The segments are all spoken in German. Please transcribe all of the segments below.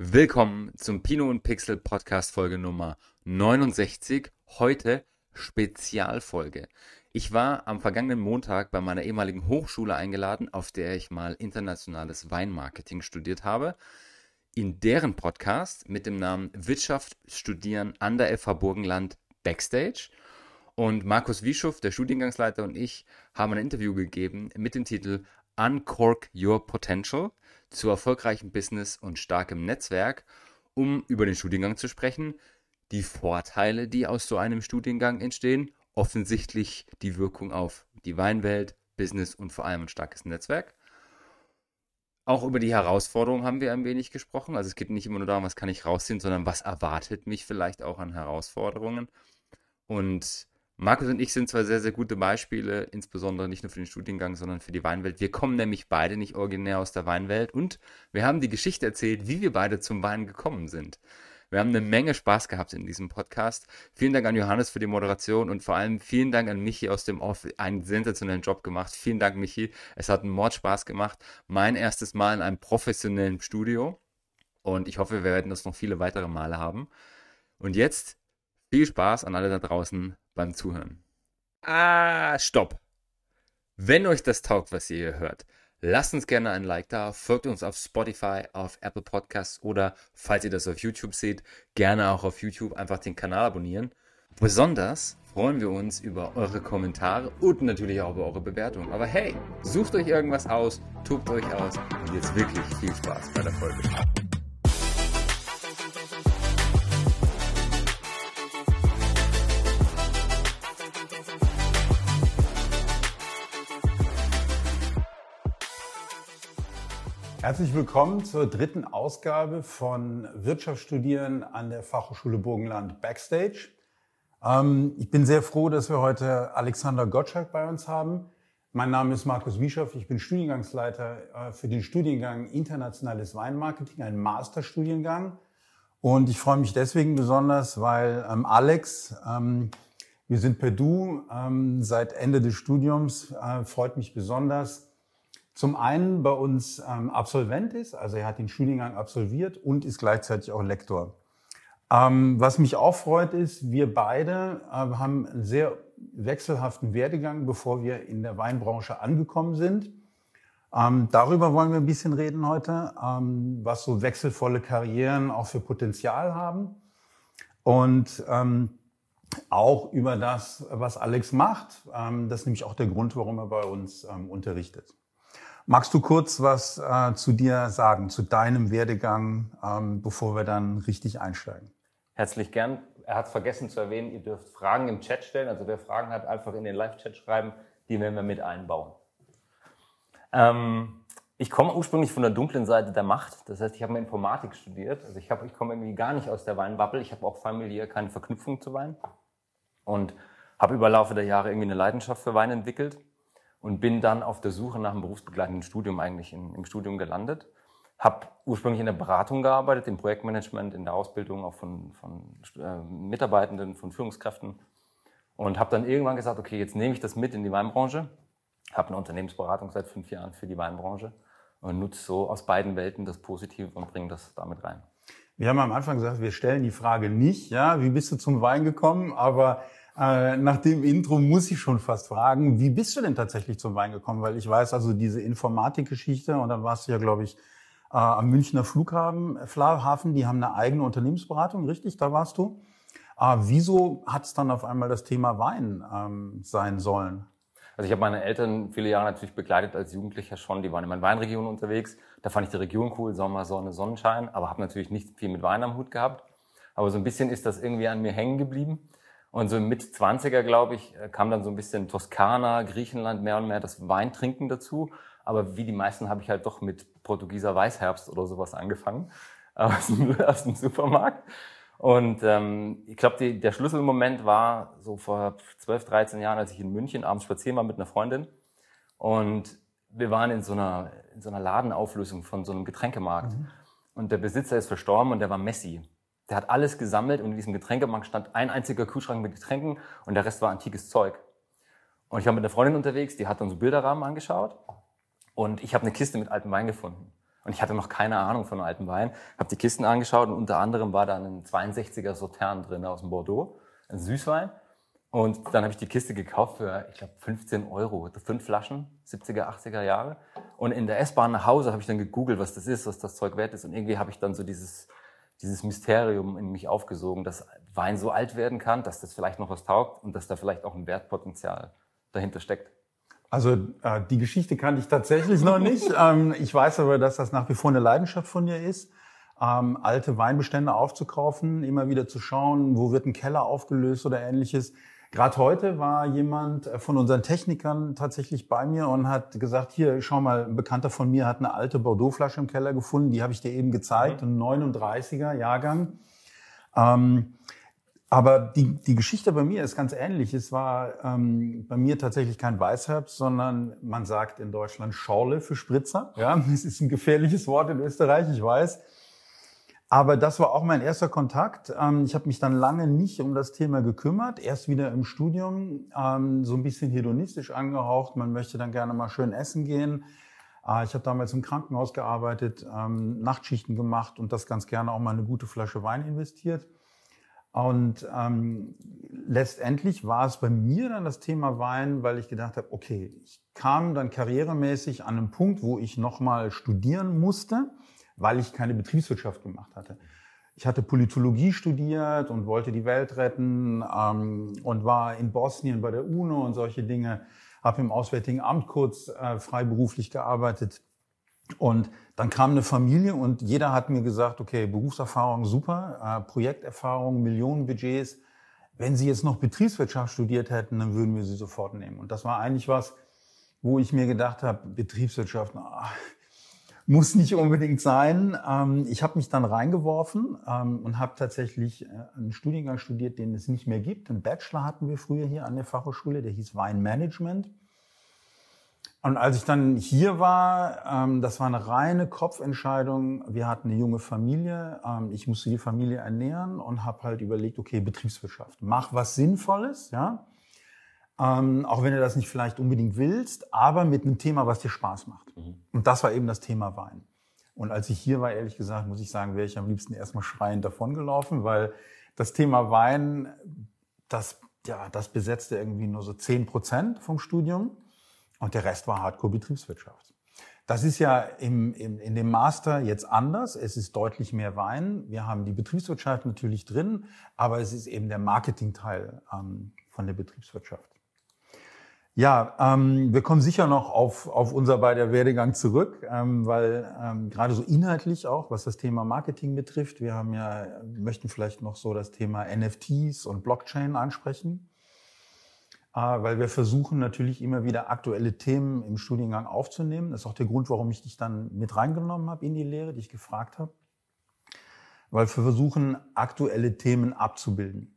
Willkommen zum Pino und Pixel Podcast Folge Nummer 69. Heute Spezialfolge. Ich war am vergangenen Montag bei meiner ehemaligen Hochschule eingeladen, auf der ich mal internationales Weinmarketing studiert habe. In deren Podcast mit dem Namen Wirtschaft studieren an der FH Burgenland Backstage. Und Markus Wieschow, der Studiengangsleiter und ich haben ein Interview gegeben mit dem Titel Uncork Your Potential zu erfolgreichem Business und starkem Netzwerk, um über den Studiengang zu sprechen, die Vorteile, die aus so einem Studiengang entstehen, offensichtlich die Wirkung auf die Weinwelt, Business und vor allem ein starkes Netzwerk. Auch über die Herausforderungen haben wir ein wenig gesprochen. Also es geht nicht immer nur darum, was kann ich rausziehen, sondern was erwartet mich vielleicht auch an Herausforderungen. Und Markus und ich sind zwar sehr, sehr gute Beispiele, insbesondere nicht nur für den Studiengang, sondern für die Weinwelt. Wir kommen nämlich beide nicht originär aus der Weinwelt und wir haben die Geschichte erzählt, wie wir beide zum Wein gekommen sind. Wir haben eine Menge Spaß gehabt in diesem Podcast. Vielen Dank an Johannes für die Moderation und vor allem vielen Dank an Michi aus dem Off. Einen sensationellen Job gemacht. Vielen Dank, Michi. Es hat einen Mord Spaß gemacht. Mein erstes Mal in einem professionellen Studio. Und ich hoffe, wir werden das noch viele weitere Male haben. Und jetzt viel Spaß an alle da draußen beim Zuhören. Ah, stopp! Wenn euch das taugt, was ihr hier hört, lasst uns gerne ein Like da, folgt uns auf Spotify, auf Apple Podcasts oder, falls ihr das auf YouTube seht, gerne auch auf YouTube einfach den Kanal abonnieren. Besonders freuen wir uns über eure Kommentare und natürlich auch über eure Bewertungen. Aber hey, sucht euch irgendwas aus, tobt euch aus und jetzt wirklich viel Spaß bei der Folge. Herzlich willkommen zur dritten Ausgabe von Wirtschaftsstudieren an der Fachhochschule Burgenland Backstage. Ähm, ich bin sehr froh, dass wir heute Alexander Gottschalk bei uns haben. Mein Name ist Markus Wieschow, ich bin Studiengangsleiter äh, für den Studiengang Internationales Weinmarketing, ein Masterstudiengang. Und ich freue mich deswegen besonders, weil ähm, Alex, ähm, wir sind per Du seit Ende des Studiums, äh, freut mich besonders, zum einen bei uns ähm, Absolvent ist, also er hat den Studiengang absolviert und ist gleichzeitig auch Lektor. Ähm, was mich auch freut ist, wir beide äh, haben einen sehr wechselhaften Werdegang, bevor wir in der Weinbranche angekommen sind. Ähm, darüber wollen wir ein bisschen reden heute, ähm, was so wechselvolle Karrieren auch für Potenzial haben. Und ähm, auch über das, was Alex macht. Ähm, das ist nämlich auch der Grund, warum er bei uns unterrichtet. Magst du kurz was äh, zu dir sagen, zu deinem Werdegang, ähm, bevor wir dann richtig einsteigen? Herzlich gern. Er hat vergessen zu erwähnen, ihr dürft Fragen im Chat stellen. Also wer Fragen hat, einfach in den Live-Chat schreiben. Die werden wir mit einbauen. Ähm, ich komme ursprünglich von der dunklen Seite der Macht. Das heißt, ich habe Informatik studiert. Also ich, hab, ich komme irgendwie gar nicht aus der Weinbubble. Ich habe auch familiär keine Verknüpfung zu Wein. Und habe über Laufe der Jahre irgendwie eine Leidenschaft für Wein entwickelt und bin dann auf der Suche nach einem berufsbegleitenden Studium eigentlich in, im Studium gelandet. Habe ursprünglich in der Beratung gearbeitet, im Projektmanagement, in der Ausbildung auch von, von äh, Mitarbeitenden, von Führungskräften und habe dann irgendwann gesagt, okay, jetzt nehme ich das mit in die Weinbranche. Habe eine Unternehmensberatung seit fünf Jahren für die Weinbranche und nutze so aus beiden Welten das Positive und bringe das damit rein. Wir haben am Anfang gesagt, wir stellen die Frage nicht, ja, wie bist du zum Wein gekommen, aber äh, nach dem Intro muss ich schon fast fragen, wie bist du denn tatsächlich zum Wein gekommen? Weil ich weiß also diese Informatikgeschichte und dann warst du ja, glaube ich, äh, am Münchner Flughafen, äh, Flughafen, die haben eine eigene Unternehmensberatung, richtig? Da warst du. Äh, wieso hat es dann auf einmal das Thema Wein ähm, sein sollen? Also ich habe meine Eltern viele Jahre natürlich begleitet als Jugendlicher schon. Die waren in meinen Weinregionen unterwegs. Da fand ich die Region cool, Sommer, Sonne, Sonnenschein, aber habe natürlich nicht viel mit Wein am Hut gehabt. Aber so ein bisschen ist das irgendwie an mir hängen geblieben. Und so mit 20er, glaube ich, äh, kam dann so ein bisschen Toskana, Griechenland, mehr und mehr das Weintrinken dazu. Aber wie die meisten habe ich halt doch mit Portugieser Weißherbst oder sowas angefangen aus dem, aus dem Supermarkt. Und ähm, ich glaube, der Schlüsselmoment war so vor 12, 13 Jahren, als ich in München abends spazieren war mit einer Freundin. Und wir waren in so einer, in so einer Ladenauflösung von so einem Getränkemarkt. Mhm. Und der Besitzer ist verstorben und der war Messi. Der hat alles gesammelt und in diesem Getränkemarkt stand ein einziger Kühlschrank mit Getränken und der Rest war antikes Zeug. Und ich war mit einer Freundin unterwegs, die hat so Bilderrahmen angeschaut und ich habe eine Kiste mit altem Wein gefunden. Und ich hatte noch keine Ahnung von alten Wein, habe die Kisten angeschaut und unter anderem war da ein 62er Sautern drin aus dem Bordeaux, ein Süßwein. Und dann habe ich die Kiste gekauft für, ich glaube, 15 Euro, fünf Flaschen, 70er, 80er Jahre. Und in der S-Bahn nach Hause habe ich dann gegoogelt, was das ist, was das Zeug wert ist. Und irgendwie habe ich dann so dieses, dieses Mysterium in mich aufgesogen, dass Wein so alt werden kann, dass das vielleicht noch was taugt und dass da vielleicht auch ein Wertpotenzial dahinter steckt. Also äh, die Geschichte kannte ich tatsächlich noch nicht. ähm, ich weiß aber, dass das nach wie vor eine Leidenschaft von dir ist ähm, alte Weinbestände aufzukaufen, immer wieder zu schauen, wo wird ein Keller aufgelöst oder ähnliches. Gerade heute war jemand äh, von unseren Technikern tatsächlich bei mir und hat gesagt, hier, schau mal, ein Bekannter von mir hat eine alte Bordeaux-Flasche im Keller gefunden, die habe ich dir eben gezeigt, mhm. ein 39er Jahrgang. Ähm, aber die, die Geschichte bei mir ist ganz ähnlich. Es war ähm, bei mir tatsächlich kein Weißherbst, sondern man sagt in Deutschland Schorle für Spritzer. Ja, es ist ein gefährliches Wort in Österreich, ich weiß. Aber das war auch mein erster Kontakt. Ähm, ich habe mich dann lange nicht um das Thema gekümmert. Erst wieder im Studium, ähm, so ein bisschen hedonistisch angehaucht. Man möchte dann gerne mal schön essen gehen. Äh, ich habe damals im Krankenhaus gearbeitet, ähm, Nachtschichten gemacht und das ganz gerne auch mal eine gute Flasche Wein investiert. Und ähm, letztendlich war es bei mir dann das Thema Wein, weil ich gedacht habe, okay, ich kam dann karrieremäßig an einen Punkt, wo ich nochmal studieren musste weil ich keine Betriebswirtschaft gemacht hatte. Ich hatte Politologie studiert und wollte die Welt retten ähm, und war in Bosnien bei der UNO und solche Dinge, habe im Auswärtigen Amt kurz äh, freiberuflich gearbeitet. Und dann kam eine Familie und jeder hat mir gesagt, okay, Berufserfahrung super, äh, Projekterfahrung, Millionenbudgets. Wenn Sie jetzt noch Betriebswirtschaft studiert hätten, dann würden wir Sie sofort nehmen. Und das war eigentlich was, wo ich mir gedacht habe, Betriebswirtschaft, ach, muss nicht unbedingt sein. Ähm, ich habe mich dann reingeworfen ähm, und habe tatsächlich äh, einen Studiengang studiert, den es nicht mehr gibt. Einen Bachelor hatten wir früher hier an der Fachhochschule, der hieß Weinmanagement. Und als ich dann hier war, ähm, das war eine reine Kopfentscheidung. Wir hatten eine junge Familie. Ich musste die Familie ernähren und habe halt überlegt, okay, Betriebswirtschaft, mach was Sinnvolles, ja. Ähm, auch wenn du das nicht vielleicht unbedingt willst, aber mit einem Thema, was dir Spaß macht. Mhm. Und das war eben das Thema Wein. Und als ich hier war, ehrlich gesagt, muss ich sagen, wäre ich am liebsten erstmal schreiend davongelaufen, weil das Thema Wein, das, ja, das besetzte irgendwie nur so zehn Prozent vom Studium und der Rest war Hardcore-Betriebswirtschaft. Das ist ja im, im, in dem Master jetzt anders. Es ist deutlich mehr Wein. Wir haben die Betriebswirtschaft natürlich drin, aber es ist eben der Marketingteil ähm, von der Betriebswirtschaft. Ja, ähm, wir kommen sicher noch auf, auf unser beider Werdegang zurück, ähm, weil ähm, gerade so inhaltlich auch, was das Thema Marketing betrifft, wir haben ja, möchten vielleicht noch so das Thema NFTs und Blockchain ansprechen, äh, weil wir versuchen natürlich immer wieder aktuelle Themen im Studiengang aufzunehmen. Das ist auch der Grund, warum ich dich dann mit reingenommen habe in die Lehre, dich gefragt habe, weil wir versuchen, aktuelle Themen abzubilden.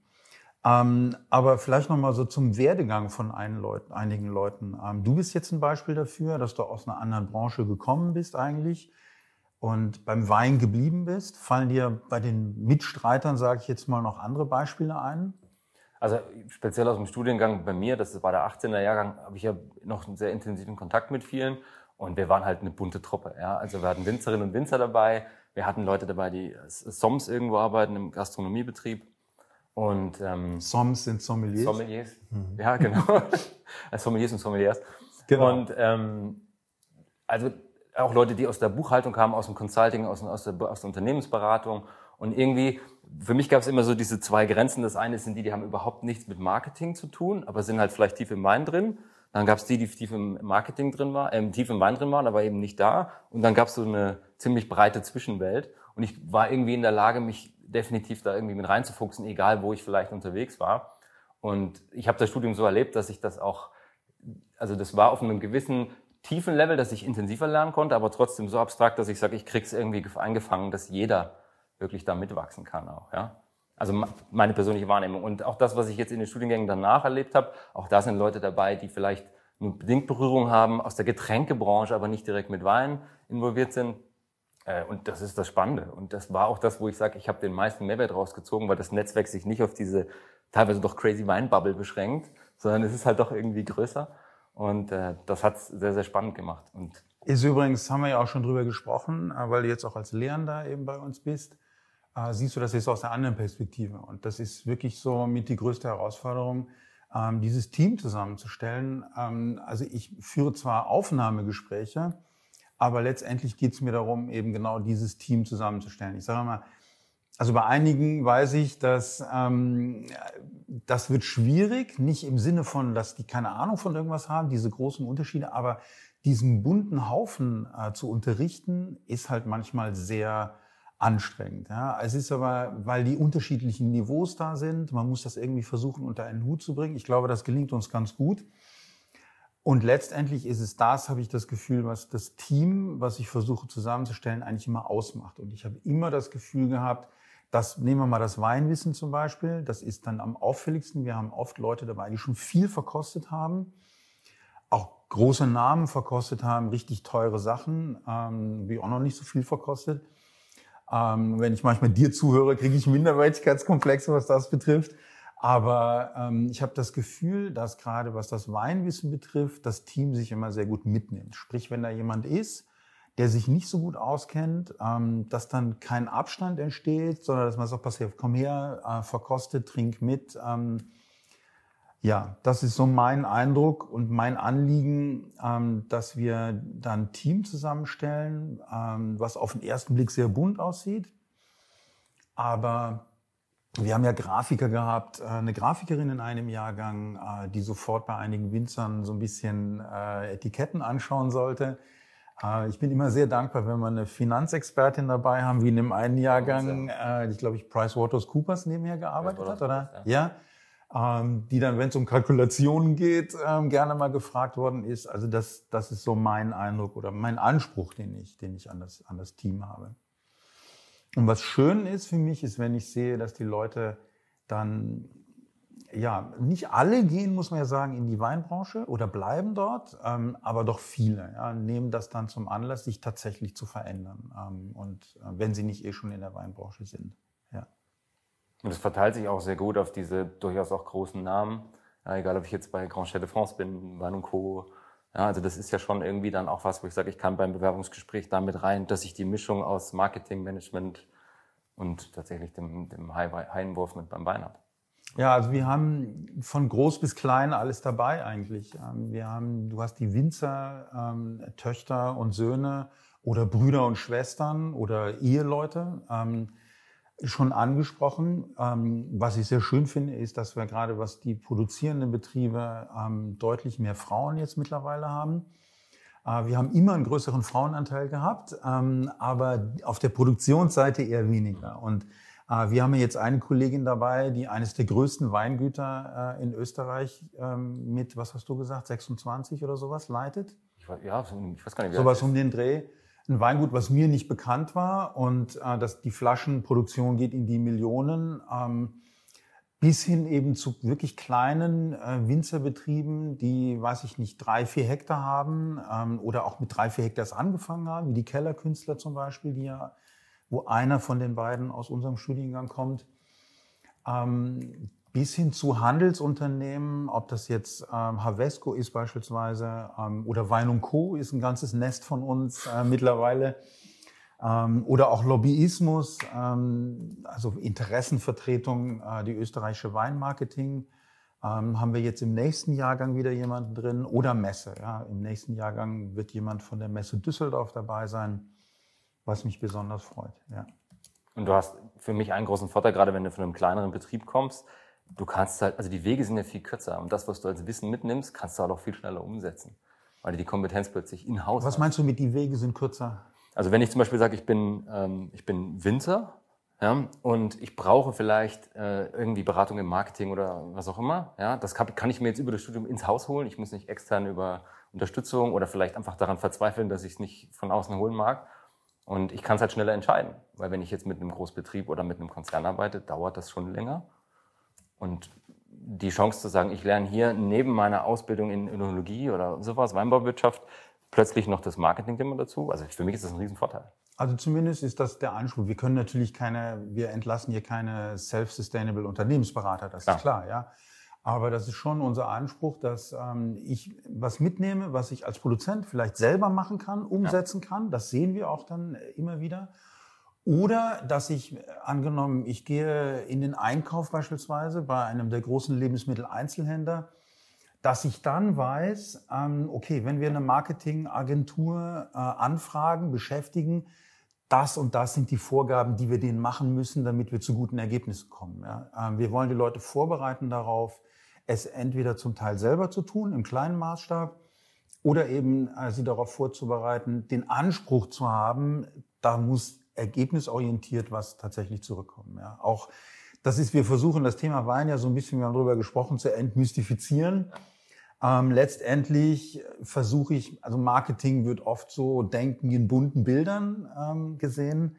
Ähm, aber vielleicht noch mal so zum Werdegang von Leut einigen Leuten. Ähm, du bist jetzt ein Beispiel dafür, dass du aus einer anderen Branche gekommen bist eigentlich und beim Wein geblieben bist. Fallen dir bei den Mitstreitern, sage ich jetzt mal, noch andere Beispiele ein? Also speziell aus dem Studiengang bei mir, das war der 18er Jahrgang, habe ich ja noch einen sehr intensiven Kontakt mit vielen und wir waren halt eine bunte Truppe. Ja? Also wir hatten Winzerinnen und Winzer dabei, wir hatten Leute dabei, die SOMS irgendwo arbeiten im Gastronomiebetrieb und, ähm, Soms sind Sommeliers. Sommeliers, mhm. ja genau. Sommeliers und Sommeliers. Genau. Und ähm, also auch Leute, die aus der Buchhaltung kamen, aus dem Consulting, aus, aus, der, aus der Unternehmensberatung. Und irgendwie, für mich gab es immer so diese zwei Grenzen. Das eine sind die, die haben überhaupt nichts mit Marketing zu tun, aber sind halt vielleicht tief im Wein drin. Dann gab es die, die tief im Marketing drin waren, äh, tief im Wein drin waren, aber eben nicht da. Und dann gab es so eine ziemlich breite Zwischenwelt. Und ich war irgendwie in der Lage, mich definitiv da irgendwie mit reinzufuchsen, egal wo ich vielleicht unterwegs war. Und ich habe das Studium so erlebt, dass ich das auch, also das war auf einem gewissen tiefen Level, dass ich intensiver lernen konnte, aber trotzdem so abstrakt, dass ich sage, ich krieg's irgendwie eingefangen, dass jeder wirklich da mitwachsen kann auch, ja. Also meine persönliche Wahrnehmung. Und auch das, was ich jetzt in den Studiengängen danach erlebt habe, auch da sind Leute dabei, die vielleicht nur bedingt Berührung haben aus der Getränkebranche, aber nicht direkt mit Wein involviert sind. Äh, und das ist das Spannende. Und das war auch das, wo ich sage, ich habe den meisten Mehrwert rausgezogen, weil das Netzwerk sich nicht auf diese teilweise doch crazy Weinbubble beschränkt, sondern es ist halt doch irgendwie größer. Und äh, das hat sehr, sehr spannend gemacht. Und Ist übrigens, haben wir ja auch schon drüber gesprochen, äh, weil du jetzt auch als Lehrender eben bei uns bist, äh, siehst du das jetzt aus einer anderen Perspektive. Und das ist wirklich so mit die größte Herausforderung, ähm, dieses Team zusammenzustellen. Ähm, also ich führe zwar Aufnahmegespräche, aber letztendlich geht es mir darum, eben genau dieses Team zusammenzustellen. Ich sage mal, also bei einigen weiß ich, dass ähm, das wird schwierig, nicht im Sinne von, dass die keine Ahnung von irgendwas haben, diese großen Unterschiede, aber diesen bunten Haufen äh, zu unterrichten, ist halt manchmal sehr anstrengend. Ja. Es ist aber, weil die unterschiedlichen Niveaus da sind, man muss das irgendwie versuchen, unter einen Hut zu bringen. Ich glaube, das gelingt uns ganz gut. Und letztendlich ist es das, habe ich das Gefühl, was das Team, was ich versuche zusammenzustellen, eigentlich immer ausmacht. Und ich habe immer das Gefühl gehabt, das nehmen wir mal das Weinwissen zum Beispiel. Das ist dann am auffälligsten. Wir haben oft Leute dabei, die schon viel verkostet haben, auch große Namen verkostet haben, richtig teure Sachen, ähm, wie auch noch nicht so viel verkostet. Ähm, wenn ich manchmal dir zuhöre, kriege ich Minderwertigkeitskomplexe, was das betrifft. Aber ähm, ich habe das Gefühl, dass gerade was das Weinwissen betrifft, das Team sich immer sehr gut mitnimmt. Sprich, wenn da jemand ist, der sich nicht so gut auskennt, ähm, dass dann kein Abstand entsteht, sondern dass man sagt, pass her, komm her, äh, verkostet, trink mit. Ähm, ja, das ist so mein Eindruck und mein Anliegen, ähm, dass wir dann ein Team zusammenstellen, ähm, was auf den ersten Blick sehr bunt aussieht. Aber wir haben ja Grafiker gehabt, äh, eine Grafikerin in einem Jahrgang, äh, die sofort bei einigen Winzern so ein bisschen äh, Etiketten anschauen sollte. Ich bin immer sehr dankbar, wenn wir eine Finanzexpertin dabei haben, wie in dem einen Jahrgang, ich glaube ich PricewaterhouseCoopers nebenher gearbeitet hat, oder? Ja. ja. Ähm, die dann, wenn es um Kalkulationen geht, ähm, gerne mal gefragt worden ist. Also das, das ist so mein Eindruck oder mein Anspruch, den ich, den ich an das, an das Team habe. Und was schön ist für mich, ist, wenn ich sehe, dass die Leute dann ja, nicht alle gehen, muss man ja sagen, in die Weinbranche oder bleiben dort, ähm, aber doch viele ja, nehmen das dann zum Anlass, sich tatsächlich zu verändern. Ähm, und äh, wenn sie nicht eh schon in der Weinbranche sind. Ja. Und es verteilt sich auch sehr gut auf diese durchaus auch großen Namen. Ja, egal, ob ich jetzt bei Grand Chef de France bin, Wein und Co. Ja, also das ist ja schon irgendwie dann auch was, wo ich sage, ich kann beim Bewerbungsgespräch damit rein, dass ich die Mischung aus Marketing, Management und tatsächlich dem, dem mit beim Wein habe. Ja, also wir haben von groß bis klein alles dabei eigentlich. Ähm, wir haben, du hast die Winzer, ähm, Töchter und Söhne oder Brüder und Schwestern oder Eheleute ähm, schon angesprochen. Ähm, was ich sehr schön finde, ist, dass wir gerade was die produzierenden Betriebe ähm, deutlich mehr Frauen jetzt mittlerweile haben. Äh, wir haben immer einen größeren Frauenanteil gehabt, ähm, aber auf der Produktionsseite eher weniger. Und äh, wir haben jetzt eine Kollegin dabei, die eines der größten Weingüter äh, in Österreich ähm, mit, was hast du gesagt, 26 oder sowas leitet. Ich weiß, ja, ich weiß gar nicht. Sowas um den Dreh. Ein Weingut, was mir nicht bekannt war und äh, dass die Flaschenproduktion geht in die Millionen. Ähm, bis hin eben zu wirklich kleinen äh, Winzerbetrieben, die, weiß ich nicht, drei, vier Hektar haben ähm, oder auch mit drei, vier Hektar angefangen haben, wie die Kellerkünstler zum Beispiel, die ja wo einer von den beiden aus unserem Studiengang kommt, ähm, bis hin zu Handelsunternehmen, ob das jetzt ähm, Havesco ist beispielsweise ähm, oder Wein Co. ist ein ganzes Nest von uns äh, mittlerweile ähm, oder auch Lobbyismus, ähm, also Interessenvertretung, äh, die österreichische Weinmarketing. Ähm, haben wir jetzt im nächsten Jahrgang wieder jemanden drin oder Messe. Ja. Im nächsten Jahrgang wird jemand von der Messe Düsseldorf dabei sein was mich besonders freut. Ja. Und du hast für mich einen großen Vorteil, gerade wenn du von einem kleineren Betrieb kommst. Du kannst halt, also die Wege sind ja viel kürzer und das, was du als Wissen mitnimmst, kannst du halt auch viel schneller umsetzen, weil du die Kompetenz plötzlich in Haus Was meinst du mit die Wege sind kürzer? Also wenn ich zum Beispiel sage, ich bin, ähm, ich bin Winzer ja, und ich brauche vielleicht äh, irgendwie Beratung im Marketing oder was auch immer, ja, das kann, kann ich mir jetzt über das Studium ins Haus holen. Ich muss nicht extern über Unterstützung oder vielleicht einfach daran verzweifeln, dass ich es nicht von außen holen mag. Und ich kann es halt schneller entscheiden, weil wenn ich jetzt mit einem Großbetrieb oder mit einem Konzern arbeite, dauert das schon länger. Und die Chance zu sagen, ich lerne hier neben meiner Ausbildung in Önologie oder sowas, Weinbauwirtschaft, plötzlich noch das Marketing-Thema dazu. Also für mich ist das ein Riesenvorteil. Also zumindest ist das der Anspruch. Wir können natürlich keine, wir entlassen hier keine self-sustainable Unternehmensberater, das ist klar, ja. Aber das ist schon unser Anspruch, dass ähm, ich was mitnehme, was ich als Produzent vielleicht selber machen kann, umsetzen ja. kann. Das sehen wir auch dann immer wieder. Oder dass ich, angenommen, ich gehe in den Einkauf beispielsweise bei einem der großen Lebensmitteleinzelhändler, dass ich dann weiß, ähm, okay, wenn wir eine Marketingagentur äh, anfragen, beschäftigen, das und das sind die Vorgaben, die wir denen machen müssen, damit wir zu guten Ergebnissen kommen. Ähm, wir wollen die Leute vorbereiten darauf, es entweder zum Teil selber zu tun, im kleinen Maßstab, oder eben äh, sie darauf vorzubereiten, den Anspruch zu haben, da muss ergebnisorientiert was tatsächlich zurückkommen. Ja. Auch das ist, wir versuchen das Thema Wein ja so ein bisschen, wir haben darüber gesprochen, zu entmystifizieren. Ähm, letztendlich versuche ich, also Marketing wird oft so Denken in bunten Bildern ähm, gesehen.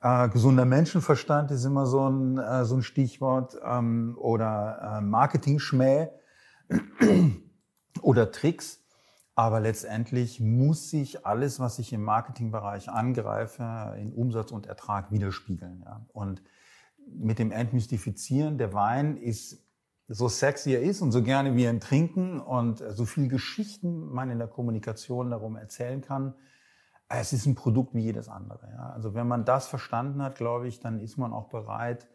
Äh, gesunder Menschenverstand ist immer so ein, äh, so ein Stichwort. Ähm, oder äh, Marketing-Schmäh oder Tricks. Aber letztendlich muss sich alles, was ich im Marketingbereich angreife, in Umsatz und Ertrag widerspiegeln. Ja. Und mit dem Entmystifizieren, der Wein ist so sexy er ist und so gerne wir ihn trinken und so viel Geschichten man in der Kommunikation darum erzählen kann, es ist ein Produkt wie jedes andere. Ja. Also wenn man das verstanden hat, glaube ich, dann ist man auch bereit,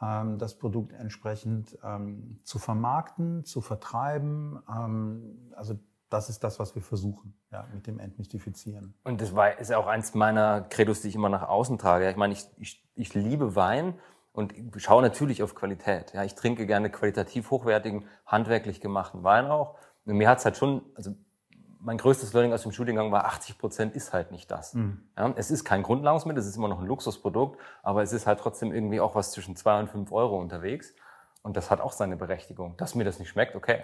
ähm, das Produkt entsprechend ähm, zu vermarkten, zu vertreiben. Ähm, also das ist das, was wir versuchen, ja, mit dem Entmystifizieren. Und das war, ist auch eins meiner Credos, die ich immer nach außen trage. Ich meine, ich, ich, ich liebe Wein und schaue natürlich auf Qualität. Ja, ich trinke gerne qualitativ hochwertigen, handwerklich gemachten Wein auch. Und mir hat's halt schon, also mein größtes Learning aus dem Studiengang war, 80 Prozent ist halt nicht das. Mhm. Ja, es ist kein Grundnahrungsmittel, es ist immer noch ein Luxusprodukt, aber es ist halt trotzdem irgendwie auch was zwischen zwei und fünf Euro unterwegs. Und das hat auch seine Berechtigung. Dass mir das nicht schmeckt, okay.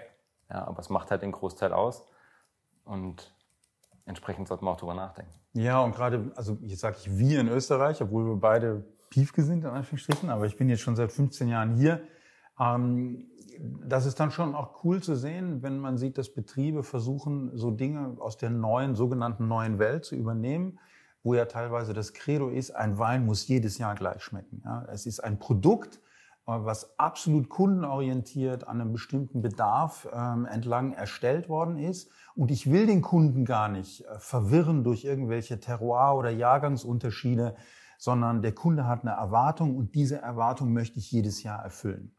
Ja, aber es macht halt den Großteil aus. Und entsprechend sollte man auch drüber nachdenken. Ja, und gerade, also jetzt sage ich wir in Österreich, obwohl wir beide Piefke sind, in Anführungsstrichen, aber ich bin jetzt schon seit 15 Jahren hier. Ähm, das ist dann schon auch cool zu sehen, wenn man sieht, dass Betriebe versuchen, so Dinge aus der neuen, sogenannten neuen Welt zu übernehmen, wo ja teilweise das Credo ist, ein Wein muss jedes Jahr gleich schmecken. Ja, es ist ein Produkt, was absolut kundenorientiert an einem bestimmten Bedarf ähm, entlang erstellt worden ist. Und ich will den Kunden gar nicht äh, verwirren durch irgendwelche Terroir- oder Jahrgangsunterschiede, sondern der Kunde hat eine Erwartung und diese Erwartung möchte ich jedes Jahr erfüllen.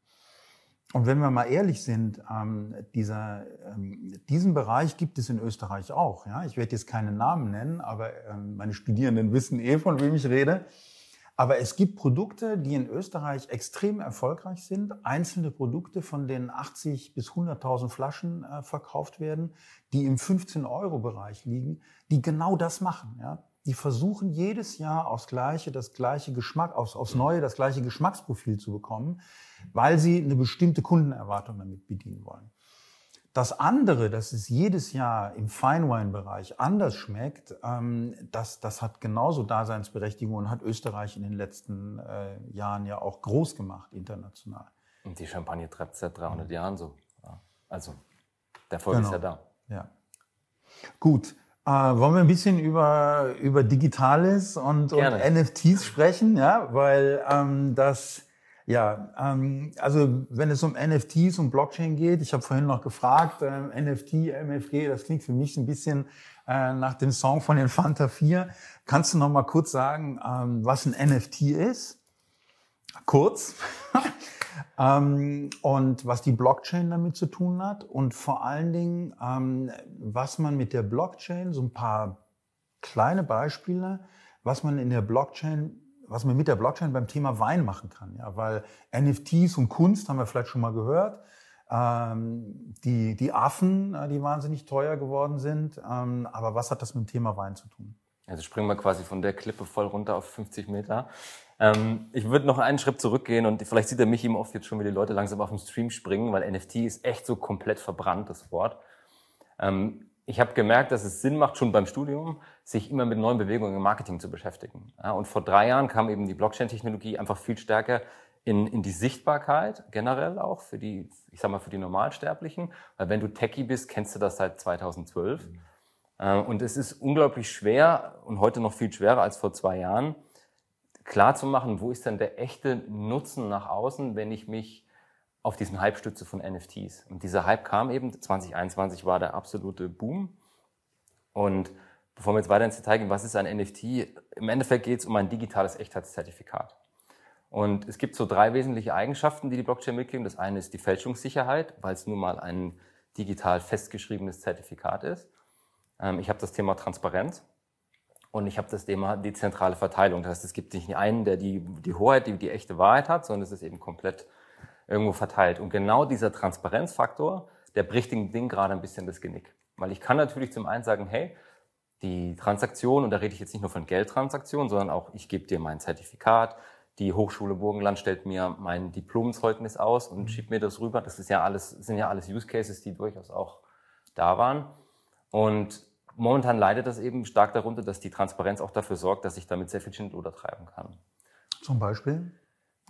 Und wenn wir mal ehrlich sind, ähm, dieser, ähm, diesen Bereich gibt es in Österreich auch. Ja? Ich werde jetzt keinen Namen nennen, aber ähm, meine Studierenden wissen eh, von wem ich rede. Aber es gibt Produkte, die in Österreich extrem erfolgreich sind. Einzelne Produkte, von denen 80 bis 100.000 Flaschen äh, verkauft werden, die im 15-Euro-Bereich liegen, die genau das machen. Ja? Die versuchen jedes Jahr aufs Gleiche, das gleiche Geschmack, aufs, aufs Neue, das gleiche Geschmacksprofil zu bekommen, weil sie eine bestimmte Kundenerwartung damit bedienen wollen. Das andere, dass es jedes Jahr im Feinwine-Bereich anders schmeckt, ähm, das, das hat genauso Daseinsberechtigung und hat Österreich in den letzten äh, Jahren ja auch groß gemacht, international. Und die Champagne treibt seit 300 Jahren so. Also, der Erfolg genau. ist ja da. Ja. Gut. Äh, wollen wir ein bisschen über, über Digitales und, und NFTs sprechen? Ja, weil ähm, das ja, ähm, also wenn es um NFTs und Blockchain geht, ich habe vorhin noch gefragt, äh, NFT, MFG, das klingt für mich ein bisschen äh, nach dem Song von den Fanta 4. Kannst du noch mal kurz sagen, ähm, was ein NFT ist? Kurz. ähm, und was die Blockchain damit zu tun hat und vor allen Dingen, ähm, was man mit der Blockchain, so ein paar kleine Beispiele, was man in der Blockchain was man mit der Blockchain beim Thema Wein machen kann. Ja, weil NFTs und Kunst haben wir vielleicht schon mal gehört. Ähm, die, die Affen, äh, die wahnsinnig teuer geworden sind. Ähm, aber was hat das mit dem Thema Wein zu tun? Also springen wir quasi von der Klippe voll runter auf 50 Meter. Ähm, ich würde noch einen Schritt zurückgehen und vielleicht sieht er mich eben oft jetzt schon, wie die Leute langsam auf dem Stream springen, weil NFT ist echt so komplett verbrannt, das Wort. Ähm, ich habe gemerkt, dass es Sinn macht, schon beim Studium, sich immer mit neuen Bewegungen im Marketing zu beschäftigen. Ja, und vor drei Jahren kam eben die Blockchain-Technologie einfach viel stärker in, in die Sichtbarkeit, generell auch für die, ich sag mal, für die Normalsterblichen. Weil wenn du Techie bist, kennst du das seit 2012. Mhm. Äh, und es ist unglaublich schwer und heute noch viel schwerer als vor zwei Jahren, klar zu machen, wo ist denn der echte Nutzen nach außen, wenn ich mich auf diesen Hype-Stütze von NFTs. Und dieser Hype kam eben, 2021 war der absolute Boom. Und bevor wir jetzt weiter ins Detail gehen, was ist ein NFT? Im Endeffekt geht es um ein digitales Echtheitszertifikat. Und es gibt so drei wesentliche Eigenschaften, die die Blockchain mitgeben. Das eine ist die Fälschungssicherheit, weil es nun mal ein digital festgeschriebenes Zertifikat ist. Ähm, ich habe das Thema Transparenz und ich habe das Thema dezentrale Verteilung. Das heißt, es gibt nicht einen, der die, die Hoheit, die die echte Wahrheit hat, sondern es ist eben komplett irgendwo verteilt. Und genau dieser Transparenzfaktor, der bricht dem Ding gerade ein bisschen das Genick. Weil ich kann natürlich zum einen sagen, hey, die Transaktion, und da rede ich jetzt nicht nur von Geldtransaktionen, sondern auch, ich gebe dir mein Zertifikat, die Hochschule Burgenland stellt mir mein Diplomzeugnis aus und mhm. schiebt mir das rüber. Das ist ja alles, sind ja alles Use Cases, die durchaus auch da waren. Und momentan leidet das eben stark darunter, dass die Transparenz auch dafür sorgt, dass ich damit sehr viel Schindluder treiben kann. Zum Beispiel?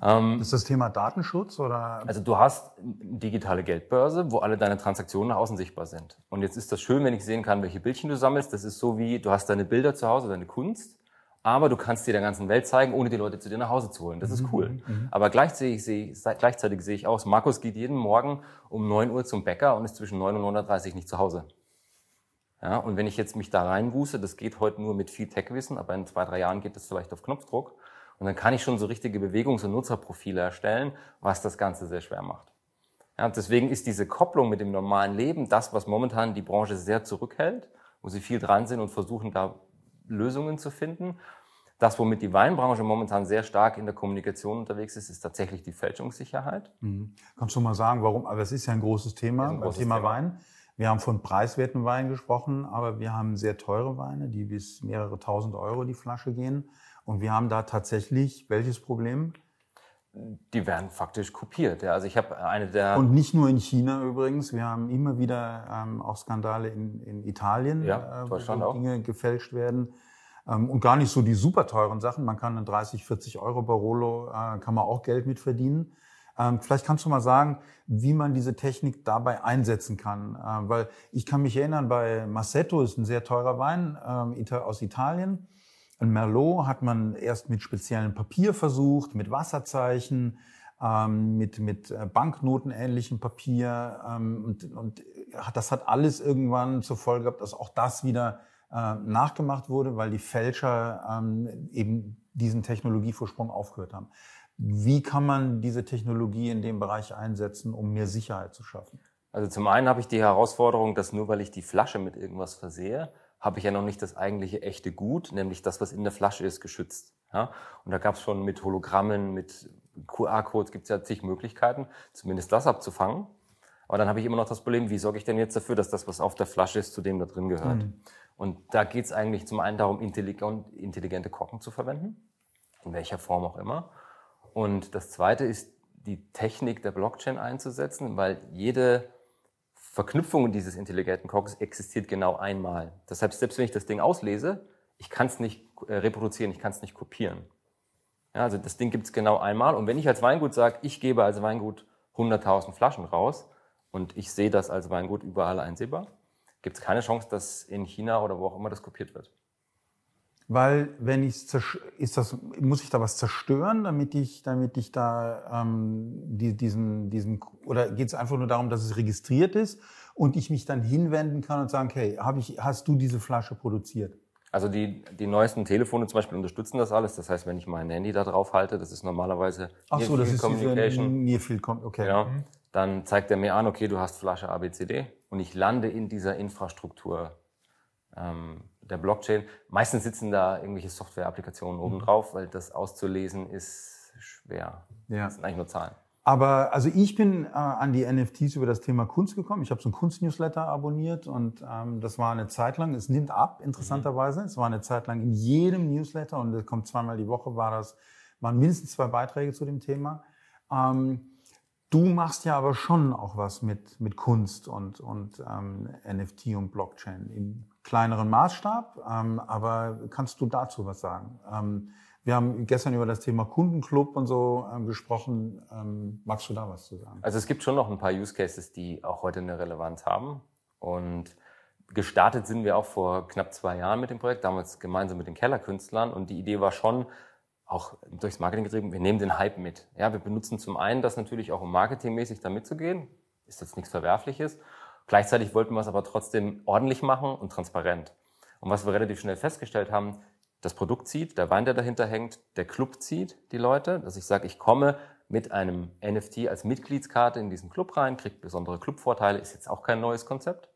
Ähm, ist das Thema Datenschutz oder? Also du hast eine digitale Geldbörse, wo alle deine Transaktionen nach außen sichtbar sind. Und jetzt ist das schön, wenn ich sehen kann, welche Bildchen du sammelst. Das ist so wie, du hast deine Bilder zu Hause, deine Kunst aber du kannst dir der ganzen Welt zeigen, ohne die Leute zu dir nach Hause zu holen. Das ist mhm, cool. Mhm. Aber gleichzeitig sehe, ich, gleichzeitig sehe ich aus, Markus geht jeden Morgen um 9 Uhr zum Bäcker und ist zwischen 9 und 9.30 Uhr nicht zu Hause. Ja, und wenn ich jetzt mich da reinbuße, das geht heute nur mit viel Tech-Wissen, aber in zwei, drei Jahren geht das vielleicht auf Knopfdruck. Und dann kann ich schon so richtige Bewegungs- und Nutzerprofile erstellen, was das Ganze sehr schwer macht. Ja, deswegen ist diese Kopplung mit dem normalen Leben das, was momentan die Branche sehr zurückhält, wo sie viel dran sind und versuchen, da Lösungen zu finden. Das, womit die Weinbranche momentan sehr stark in der Kommunikation unterwegs ist, ist tatsächlich die Fälschungssicherheit. Mhm. Kannst du mal sagen, warum? Aber es ist ja ein großes Thema, ein großes Thema, Thema Wein. Wir haben von preiswerten Weinen gesprochen, aber wir haben sehr teure Weine, die bis mehrere tausend Euro die Flasche gehen. Und wir haben da tatsächlich welches Problem? Die werden faktisch kopiert. Ja. Also ich habe eine der und nicht nur in China übrigens. Wir haben immer wieder ähm, auch Skandale in, in Italien, ja, äh, wo Dinge auch. gefälscht werden ähm, und gar nicht so die super teuren Sachen. Man kann in 30, 40 Euro Barolo äh, kann man auch Geld mit verdienen. Ähm, vielleicht kannst du mal sagen, wie man diese Technik dabei einsetzen kann, äh, weil ich kann mich erinnern, bei Massetto ist ein sehr teurer Wein ähm, aus Italien. Ein Merlot hat man erst mit speziellem Papier versucht, mit Wasserzeichen, ähm, mit, mit äh, Banknotenähnlichem Papier. Ähm, und, und das hat alles irgendwann zur Folge gehabt, dass auch das wieder äh, nachgemacht wurde, weil die Fälscher ähm, eben diesen Technologievorsprung aufgehört haben. Wie kann man diese Technologie in dem Bereich einsetzen, um mehr Sicherheit zu schaffen? Also zum einen habe ich die Herausforderung, dass nur weil ich die Flasche mit irgendwas versehe, habe ich ja noch nicht das eigentliche echte Gut, nämlich das, was in der Flasche ist, geschützt. Ja? Und da gab es schon mit Hologrammen, mit QR-Codes gibt es ja zig Möglichkeiten, zumindest das abzufangen. Aber dann habe ich immer noch das Problem, wie sorge ich denn jetzt dafür, dass das, was auf der Flasche ist, zu dem da drin gehört. Mhm. Und da geht es eigentlich zum einen darum, intelligente Korken zu verwenden, in welcher Form auch immer. Und das Zweite ist, die Technik der Blockchain einzusetzen, weil jede Verknüpfung dieses intelligenten Korkes existiert genau einmal. Deshalb, selbst wenn ich das Ding auslese, ich kann es nicht äh, reproduzieren, ich kann es nicht kopieren. Ja, also das Ding gibt es genau einmal. Und wenn ich als Weingut sage, ich gebe als Weingut 100.000 Flaschen raus und ich sehe das als Weingut überall einsehbar, gibt es keine Chance, dass in China oder wo auch immer das kopiert wird. Weil wenn ich ist das muss ich da was zerstören, damit ich damit ich da ähm, die, diesen diesen oder geht es einfach nur darum, dass es registriert ist und ich mich dann hinwenden kann und sagen, hey, habe ich hast du diese Flasche produziert? Also die, die neuesten Telefone zum Beispiel unterstützen das alles. Das heißt, wenn ich mein Handy da drauf halte, das ist normalerweise Ach so, das ist Communication. Near Field okay. Ja, mhm. Dann zeigt er mir an, okay, du hast Flasche ABCD und ich lande in dieser Infrastruktur ähm, der Blockchain. Meistens sitzen da irgendwelche Software-Applikationen oben mhm. drauf, weil das auszulesen ist schwer. Ja. Das sind eigentlich nur Zahlen. Aber also ich bin äh, an die NFTs über das Thema Kunst gekommen. Ich habe so ein Kunstnewsletter abonniert und ähm, das war eine Zeit lang, es nimmt ab, interessanterweise. Mhm. Es war eine Zeit lang in jedem Newsletter und es kommt zweimal die Woche, war das, waren mindestens zwei Beiträge zu dem Thema. Ähm, du machst ja aber schon auch was mit, mit Kunst und, und ähm, NFT und Blockchain kleineren Maßstab. Ähm, aber kannst du dazu was sagen? Ähm, wir haben gestern über das Thema Kundenclub und so ähm, gesprochen. Ähm, magst du da was zu sagen? Also es gibt schon noch ein paar Use Cases, die auch heute eine Relevanz haben. Und gestartet sind wir auch vor knapp zwei Jahren mit dem Projekt, damals gemeinsam mit den Kellerkünstlern. Und die Idee war schon, auch durchs Marketing getrieben, wir nehmen den Hype mit. Ja, wir benutzen zum einen das natürlich auch, um marketingmäßig da mitzugehen. Ist jetzt nichts Verwerfliches. Gleichzeitig wollten wir es aber trotzdem ordentlich machen und transparent. Und was wir relativ schnell festgestellt haben, das Produkt zieht, der Wein, der dahinter hängt, der Club zieht die Leute, dass ich sage, ich komme mit einem NFT als Mitgliedskarte in diesen Club rein, kriege besondere Clubvorteile, ist jetzt auch kein neues Konzept.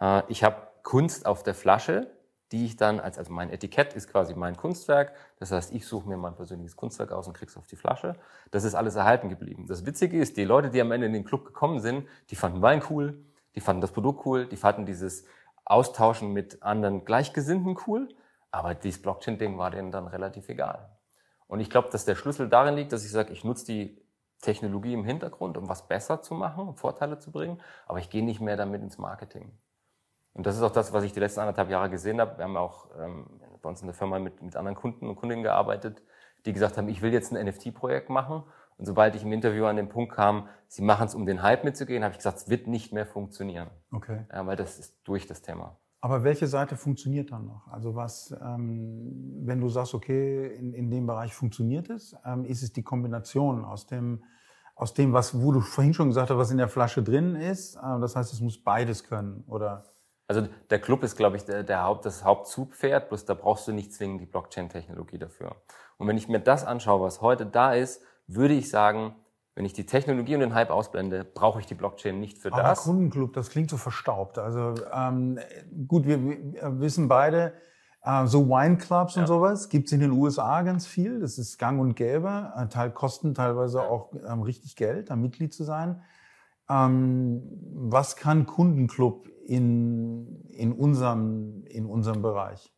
Äh, ich habe Kunst auf der Flasche, die ich dann als, also mein Etikett ist quasi mein Kunstwerk. Das heißt, ich suche mir mein persönliches Kunstwerk aus und krieg's auf die Flasche. Das ist alles erhalten geblieben. Das Witzige ist, die Leute, die am Ende in den Club gekommen sind, die fanden Wein cool, die fanden das Produkt cool, die fanden dieses Austauschen mit anderen Gleichgesinnten cool. Aber dieses Blockchain-Ding war denen dann relativ egal. Und ich glaube, dass der Schlüssel darin liegt, dass ich sage, ich nutze die Technologie im Hintergrund, um was besser zu machen, um Vorteile zu bringen, aber ich gehe nicht mehr damit ins Marketing. Und das ist auch das, was ich die letzten anderthalb Jahre gesehen habe. Wir haben auch ähm, bei uns in der Firma mit, mit anderen Kunden und Kundinnen gearbeitet, die gesagt haben, ich will jetzt ein NFT-Projekt machen. Und sobald ich im Interview an den Punkt kam, sie machen es, um den Hype mitzugehen, habe ich gesagt, es wird nicht mehr funktionieren. Okay. Ja, weil das ist durch das Thema. Aber welche Seite funktioniert dann noch? Also was, ähm, wenn du sagst, okay, in, in dem Bereich funktioniert es, ähm, ist es die Kombination aus dem, aus dem, was, wo du vorhin schon gesagt hast, was in der Flasche drin ist. Äh, das heißt, es muss beides können, oder? Also der Club ist, glaube ich, der, der Haupt, das Hauptzugpferd, bloß da brauchst du nicht zwingend die Blockchain-Technologie dafür. Und wenn ich mir das anschaue, was heute da ist, würde ich sagen, wenn ich die Technologie und den Hype ausblende, brauche ich die Blockchain nicht für Aber das. Kundenclub, das klingt so verstaubt. Also ähm, gut, wir, wir wissen beide, äh, so Wineclubs ja. und sowas gibt's in den USA ganz viel. Das ist gang und gäbe. Äh, Teil kosten teilweise auch ähm, richtig Geld, da Mitglied zu sein. Ähm, was kann Kundenclub in, in, unserem, in unserem Bereich?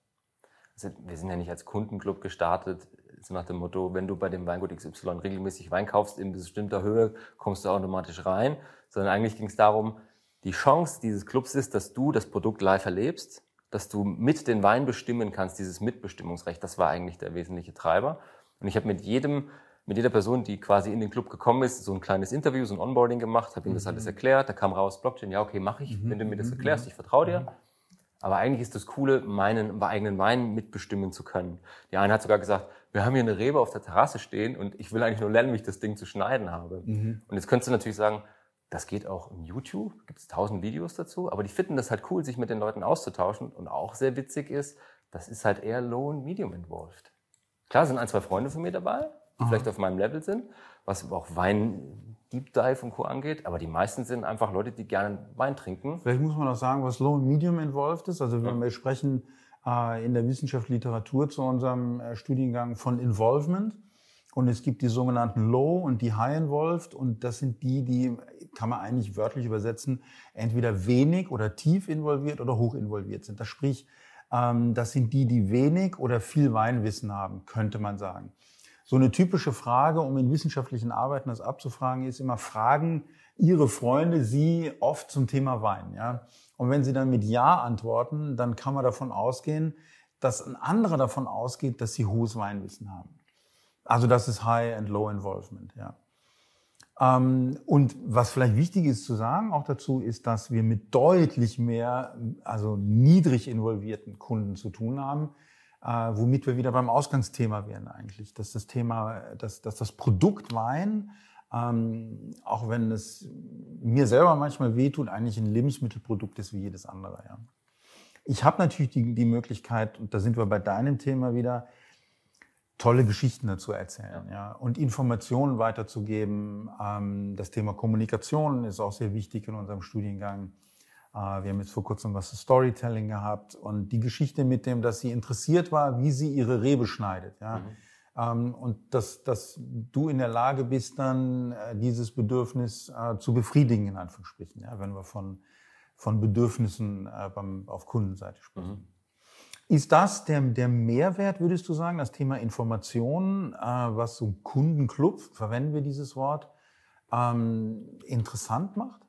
Also wir sind ja nicht als Kundenclub gestartet, so nach dem Motto, wenn du bei dem Weingut XY regelmäßig Wein kaufst, in bestimmter Höhe, kommst du automatisch rein, sondern eigentlich ging es darum, die Chance dieses Clubs ist, dass du das Produkt live erlebst, dass du mit den Wein bestimmen kannst, dieses Mitbestimmungsrecht, das war eigentlich der wesentliche Treiber. Und ich habe mit jedem mit jeder Person, die quasi in den Club gekommen ist, so ein kleines Interview, so ein Onboarding gemacht, habe ihm das alles mhm. erklärt. Da kam raus, Blockchain, ja, okay, mache ich, mhm. wenn du mir das mhm. erklärst, ich vertraue dir. Aber eigentlich ist das Coole, meinen eigenen Wein mitbestimmen zu können. Die eine hat sogar gesagt, wir haben hier eine Rebe auf der Terrasse stehen und ich will eigentlich nur lernen, wie ich das Ding zu schneiden habe. Mhm. Und jetzt könntest du natürlich sagen, das geht auch im YouTube, gibt es tausend Videos dazu, aber die finden das halt cool, sich mit den Leuten auszutauschen. Und auch sehr witzig ist, das ist halt eher low und medium involved. Klar sind ein, zwei Freunde von mir dabei, die vielleicht auf meinem Level sind, was auch Wein Deep Dive und Co. angeht, aber die meisten sind einfach Leute, die gerne Wein trinken. Vielleicht muss man auch sagen, was Low und Medium involved ist. Also wenn ja. wir sprechen äh, in der Wissenschaft Literatur zu unserem äh, Studiengang von Involvement und es gibt die sogenannten Low und die High Involved und das sind die, die kann man eigentlich wörtlich übersetzen, entweder wenig oder tief involviert oder hoch involviert sind. Das sprich, ähm, das sind die, die wenig oder viel Weinwissen haben, könnte man sagen. So eine typische Frage, um in wissenschaftlichen Arbeiten das abzufragen, ist immer, fragen Ihre Freunde Sie oft zum Thema Wein? Ja? Und wenn Sie dann mit Ja antworten, dann kann man davon ausgehen, dass ein anderer davon ausgeht, dass Sie hohes Weinwissen haben. Also das ist High and Low Involvement. Ja. Ähm, und was vielleicht wichtig ist zu sagen auch dazu, ist, dass wir mit deutlich mehr, also niedrig involvierten Kunden zu tun haben äh, womit wir wieder beim Ausgangsthema wären eigentlich, dass das Thema, dass, dass das Produkt Wein, ähm, auch wenn es mir selber manchmal wehtut, eigentlich ein Lebensmittelprodukt ist wie jedes andere. Ja. Ich habe natürlich die, die Möglichkeit, und da sind wir bei deinem Thema wieder, tolle Geschichten dazu erzählen ja, und Informationen weiterzugeben. Ähm, das Thema Kommunikation ist auch sehr wichtig in unserem Studiengang. Äh, wir haben jetzt vor kurzem was zu Storytelling gehabt und die Geschichte mit dem, dass sie interessiert war, wie sie ihre Rebe schneidet. Ja? Mhm. Ähm, und dass, dass du in der Lage bist, dann äh, dieses Bedürfnis äh, zu befriedigen, in Anführungsstrichen, ja? wenn wir von, von Bedürfnissen beim, auf Kundenseite sprechen. Mhm. Ist das der, der Mehrwert, würdest du sagen, das Thema Information, was so ein Kundenclub, verwenden wir dieses Wort, ähm, interessant macht?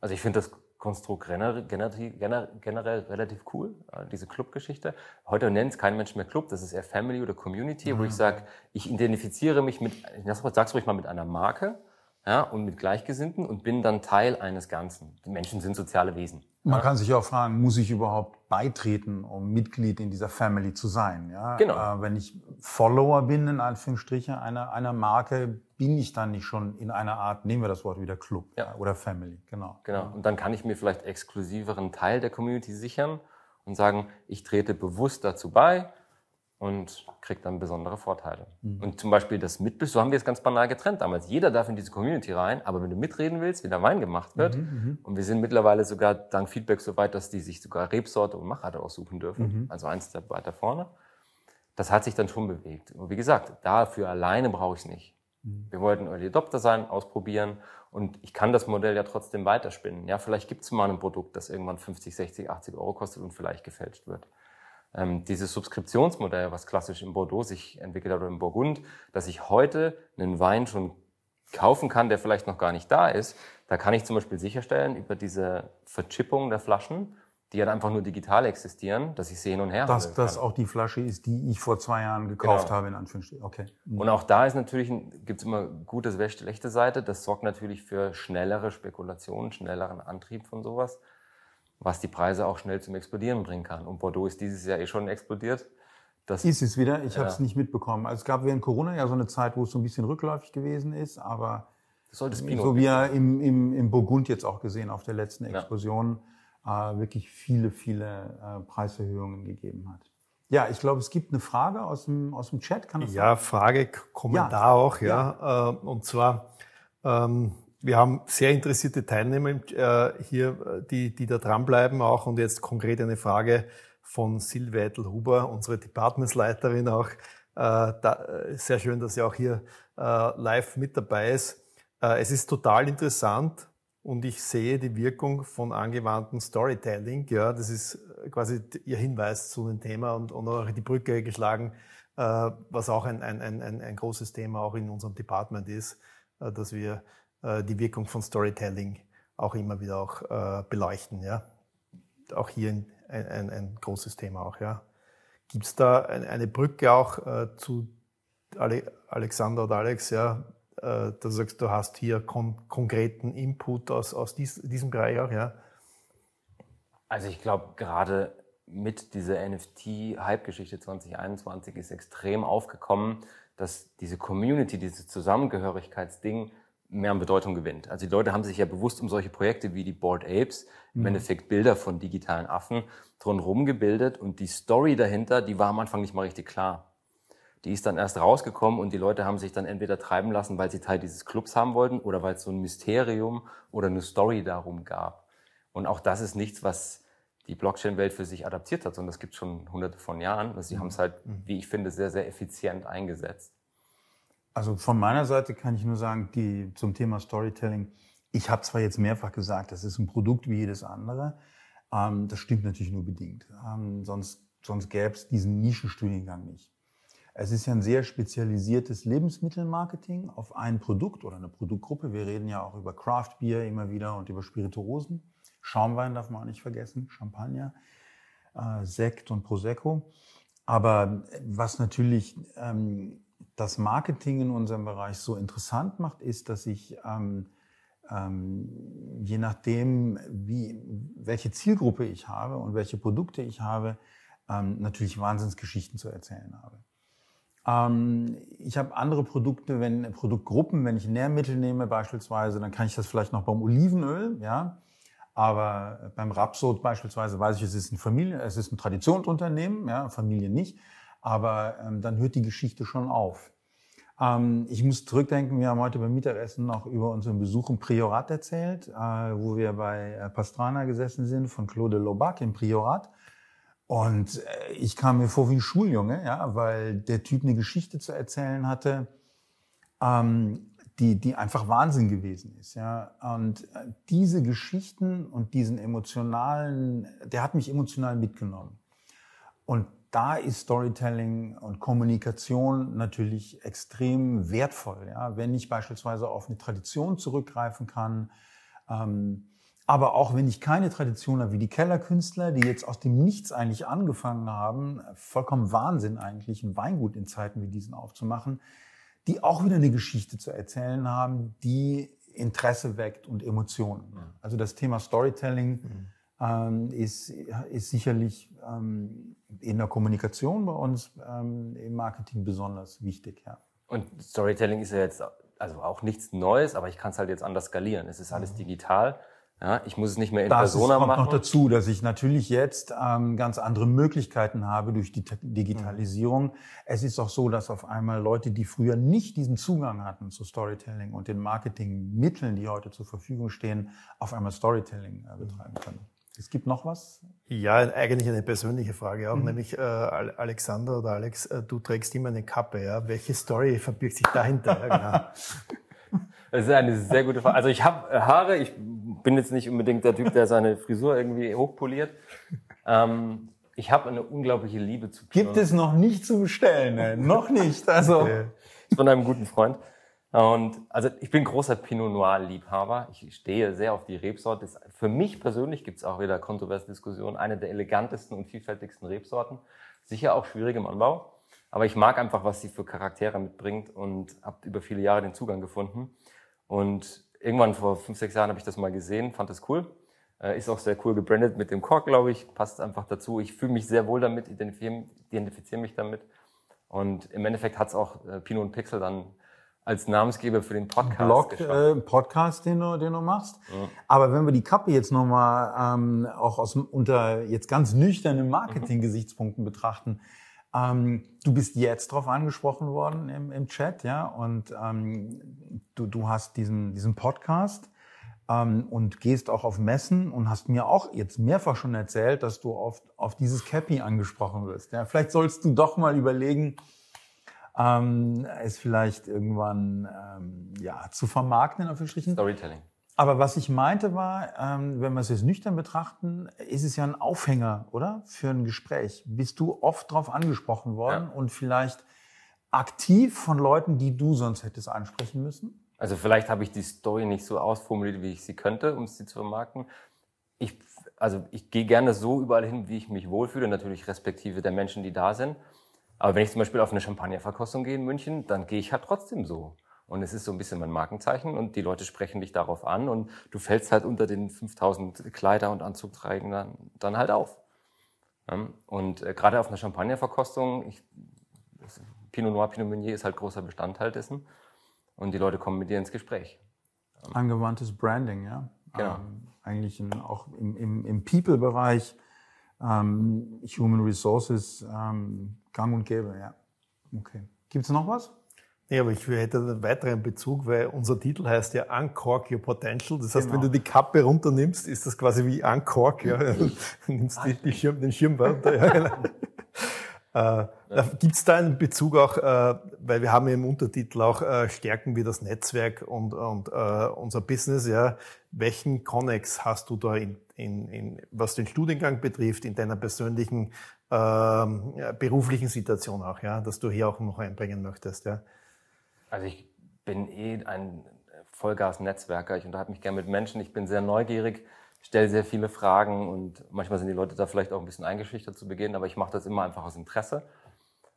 Also ich finde das Konstrukt generell, generell relativ cool, äh, diese Club-Geschichte. Heute nennt es kein Mensch mehr Club, das ist eher Family oder Community, mhm. wo ich sage, ich identifiziere mich mit, sag's ruhig mal mit einer Marke ja, und mit Gleichgesinnten und bin dann Teil eines Ganzen. Die Menschen sind soziale Wesen. Man ja. kann sich auch fragen, muss ich überhaupt beitreten, um Mitglied in dieser Family zu sein? Ja? Genau. Äh, wenn ich Follower bin, in Anführungsstrichen, einer, einer Marke, bin ich dann nicht schon in einer Art, nehmen wir das Wort wieder, Club ja. oder Family. Genau. Genau. Und dann kann ich mir vielleicht exklusiveren Teil der Community sichern und sagen, ich trete bewusst dazu bei, und kriegt dann besondere Vorteile. Mhm. Und zum Beispiel das Mitbild, so haben wir es ganz banal getrennt damals. Jeder darf in diese Community rein, aber wenn du mitreden willst, wie der Wein gemacht wird, mhm, mhm. und wir sind mittlerweile sogar dank Feedback so weit, dass die sich sogar Rebsorte und Machart aussuchen dürfen, mhm. also eins der weiter vorne, das hat sich dann schon bewegt. Und wie gesagt, dafür alleine brauche ich es nicht. Mhm. Wir wollten Early Adopter sein, ausprobieren und ich kann das Modell ja trotzdem weiterspinnen. Ja, vielleicht gibt es mal ein Produkt, das irgendwann 50, 60, 80 Euro kostet und vielleicht gefälscht wird ähm, dieses Subskriptionsmodell, was klassisch in Bordeaux sich entwickelt hat oder in Burgund, dass ich heute einen Wein schon kaufen kann, der vielleicht noch gar nicht da ist, da kann ich zum Beispiel sicherstellen über diese Verchippung der Flaschen, die ja einfach nur digital existieren, dass ich sie hin und her Dass das auch die Flasche ist, die ich vor zwei Jahren gekauft genau. habe, in Anführungsstrichen. Okay. Mhm. Und auch da ist natürlich, gibt's immer gute, schlechte Seite. Das sorgt natürlich für schnellere Spekulationen, schnelleren Antrieb von sowas was die Preise auch schnell zum Explodieren bringen kann. Und Bordeaux ist dieses Jahr eh schon explodiert. Das ist es wieder. Ich ja. habe es nicht mitbekommen. Also es gab während Corona ja so eine Zeit, wo es so ein bisschen rückläufig gewesen ist, aber so wie er im, im, im Burgund jetzt auch gesehen auf der letzten Explosion ja. äh, wirklich viele, viele äh, Preiserhöhungen gegeben hat. Ja, ich glaube, es gibt eine Frage aus dem, aus dem Chat. Kann das ja, sein? Frage, Kommentar ja. auch, ja. ja. Äh, und zwar, ähm, wir haben sehr interessierte Teilnehmer äh, hier, die, die da dranbleiben auch. Und jetzt konkret eine Frage von Silvia Eitel-Huber, unsere Departmentsleiterin auch. Äh, da, äh, sehr schön, dass sie auch hier live mit dabei ist. Es ist total interessant und ich sehe die Wirkung von angewandtem Storytelling. Ja, das ist quasi Ihr Hinweis zu dem Thema und, und auch die Brücke geschlagen, was auch ein, ein, ein, ein großes Thema auch in unserem Department ist, dass wir äh, die Wirkung von Storytelling auch immer wieder auch äh, beleuchten. Ja? Auch hier ein, ein, ein großes Thema auch. Ja? Gibt es da eine Brücke auch äh, zu Ale Alexander oder Alex, ja, äh, du sagst, du hast hier kon konkreten Input aus, aus dies, diesem Bereich auch, ja? Also ich glaube, gerade mit dieser NFT-Hype-Geschichte 2021 ist extrem aufgekommen, dass diese Community, dieses Zusammengehörigkeitsding mehr an Bedeutung gewinnt. Also die Leute haben sich ja bewusst um solche Projekte wie die Board Apes, mhm. im Endeffekt Bilder von digitalen Affen, drumherum gebildet und die Story dahinter, die war am Anfang nicht mal richtig klar. Die ist dann erst rausgekommen und die Leute haben sich dann entweder treiben lassen, weil sie Teil dieses Clubs haben wollten oder weil es so ein Mysterium oder eine Story darum gab. Und auch das ist nichts, was die Blockchain-Welt für sich adaptiert hat, sondern das gibt schon hunderte von Jahren. Also sie mhm. haben es halt, mhm. wie ich finde, sehr, sehr effizient eingesetzt. Also von meiner Seite kann ich nur sagen, die zum Thema Storytelling. Ich habe zwar jetzt mehrfach gesagt, das ist ein Produkt wie jedes andere. Ähm, das stimmt natürlich nur bedingt. Ähm, sonst sonst gäbe es diesen Nischenstudiengang nicht. Es ist ja ein sehr spezialisiertes Lebensmittelmarketing auf ein Produkt oder eine Produktgruppe. Wir reden ja auch über Craft Beer immer wieder und über Spirituosen. Schaumwein darf man auch nicht vergessen, Champagner, äh, Sekt und Prosecco. Aber was natürlich ähm, das Marketing in unserem Bereich so interessant macht, ist, dass ich ähm, ähm, je nachdem, wie, welche Zielgruppe ich habe und welche Produkte ich habe, ähm, natürlich Wahnsinnsgeschichten zu erzählen habe. Ähm, ich habe andere Produkte, wenn Produktgruppen, wenn ich Nährmittel nehme beispielsweise, dann kann ich das vielleicht noch beim Olivenöl, ja. Aber beim Rapsod beispielsweise weiß ich, es ist ein Familie, es ist ein Traditionsunternehmen, ja, Familie nicht. Aber ähm, dann hört die Geschichte schon auf. Ähm, ich muss zurückdenken, wir haben heute beim Mittagessen noch über unseren Besuch im Priorat erzählt, äh, wo wir bei äh, Pastrana gesessen sind von Claude Lobac im Priorat. Und äh, ich kam mir vor wie ein Schuljunge, ja, weil der Typ eine Geschichte zu erzählen hatte, ähm, die, die einfach Wahnsinn gewesen ist. Ja. Und äh, diese Geschichten und diesen emotionalen, der hat mich emotional mitgenommen. Und da ist Storytelling und Kommunikation natürlich extrem wertvoll. Ja? Wenn ich beispielsweise auf eine Tradition zurückgreifen kann, ähm, aber auch wenn ich keine Tradition habe, wie die Kellerkünstler, die jetzt aus dem Nichts eigentlich angefangen haben, vollkommen Wahnsinn eigentlich, ein Weingut in Zeiten wie diesen aufzumachen, die auch wieder eine Geschichte zu erzählen haben, die Interesse weckt und Emotionen. Also das Thema Storytelling mhm. ähm, ist, ist sicherlich ähm, in der Kommunikation bei uns ähm, im Marketing besonders wichtig. Ja. Und Storytelling ist ja jetzt also auch nichts Neues, aber ich kann es halt jetzt anders skalieren. Es ist alles mhm. digital. Ja, ich muss es nicht mehr in das Persona kommt machen. noch dazu, dass ich natürlich jetzt ähm, ganz andere Möglichkeiten habe durch die Digitalisierung. Mhm. Es ist auch so, dass auf einmal Leute, die früher nicht diesen Zugang hatten zu Storytelling und den Marketingmitteln, die heute zur Verfügung stehen, auf einmal Storytelling äh, betreiben können. Es gibt noch was? Ja, eigentlich eine persönliche Frage auch, mhm. nämlich äh, Alexander oder Alex, äh, du trägst immer eine Kappe, ja? Welche Story verbirgt sich dahinter? ja, genau. Das ist eine sehr gute Frage. Also ich habe äh, Haare, ich bin jetzt nicht unbedingt der Typ, der seine Frisur irgendwie hochpoliert. Ähm, ich habe eine unglaubliche Liebe zu Pinot. Gibt es noch nicht zu bestellen, ne? noch nicht. Also von einem guten Freund. Und also ich bin großer Pinot Noir Liebhaber. Ich stehe sehr auf die Rebsorte. Für mich persönlich gibt es auch wieder kontroverse Diskussionen. Eine der elegantesten und vielfältigsten Rebsorten. Sicher auch schwierig im Anbau. Aber ich mag einfach, was sie für Charaktere mitbringt und habe über viele Jahre den Zugang gefunden. Und irgendwann vor fünf, sechs Jahren habe ich das mal gesehen, fand das cool. Äh, ist auch sehr cool gebrandet mit dem Kork, glaube ich. Passt einfach dazu. Ich fühle mich sehr wohl damit, identifiziere, identifiziere mich damit. Und im Endeffekt hat es auch äh, Pinot und Pixel dann als Namensgeber für den Podcast Blog, äh, Podcast, den du, den du machst. Ja. Aber wenn wir die Kappe jetzt nochmal ähm, auch aus unter jetzt ganz nüchternen Marketing-Gesichtspunkten betrachten, ähm, du bist jetzt darauf angesprochen worden im, im Chat, ja, und ähm, du, du hast diesen, diesen Podcast ähm, und gehst auch auf Messen und hast mir auch jetzt mehrfach schon erzählt, dass du auf, auf dieses Cappy angesprochen wirst. Ja, vielleicht sollst du doch mal überlegen, ähm, es vielleicht irgendwann ähm, ja zu vermarkten in Anführungsstrichen. Storytelling. Aber was ich meinte war, ähm, wenn wir es jetzt nüchtern betrachten, ist es ja ein Aufhänger, oder? Für ein Gespräch. Bist du oft darauf angesprochen worden ja. und vielleicht aktiv von Leuten, die du sonst hättest ansprechen müssen? Also vielleicht habe ich die Story nicht so ausformuliert, wie ich sie könnte, um sie zu vermarkten. Ich, also ich gehe gerne so überall hin, wie ich mich wohlfühle, natürlich respektive der Menschen, die da sind. Aber wenn ich zum Beispiel auf eine Champagnerverkostung gehe in München, dann gehe ich halt trotzdem so. Und es ist so ein bisschen mein Markenzeichen und die Leute sprechen dich darauf an und du fällst halt unter den 5000 Kleider- und Anzugträgern dann halt auf. Und äh, gerade auf einer Champagnerverkostung, ich, Pinot Noir, Pinot Meunier ist halt großer Bestandteil dessen und die Leute kommen mit dir ins Gespräch. Angewandtes Branding, ja. Genau. Ähm, eigentlich in, auch im, im, im People-Bereich, ähm, Human Resources, ähm, gang und gäbe, ja. Okay. Gibt es noch was? Ja, aber ich hätte einen weiteren Bezug, weil unser Titel heißt ja Uncork Your Potential. Das heißt, genau. wenn du die Kappe runternimmst, ist das quasi wie Uncork, ja. Du nimmst die, die Schirm, den Schirm runter. Ja, genau. Äh. Gibt es da einen Bezug auch, äh, weil wir haben ja im Untertitel auch äh, Stärken wie das Netzwerk und, und äh, unser Business, ja. Welchen Connex hast du da in, in, in, was den Studiengang betrifft, in deiner persönlichen ähm, beruflichen Situation auch, ja, dass du hier auch noch einbringen möchtest, ja? Also ich bin eh ein Vollgas-Netzwerker. Ich unterhalte mich gerne mit Menschen. Ich bin sehr neugierig, stelle sehr viele Fragen und manchmal sind die Leute da vielleicht auch ein bisschen eingeschüchtert zu Beginn, aber ich mache das immer einfach aus Interesse.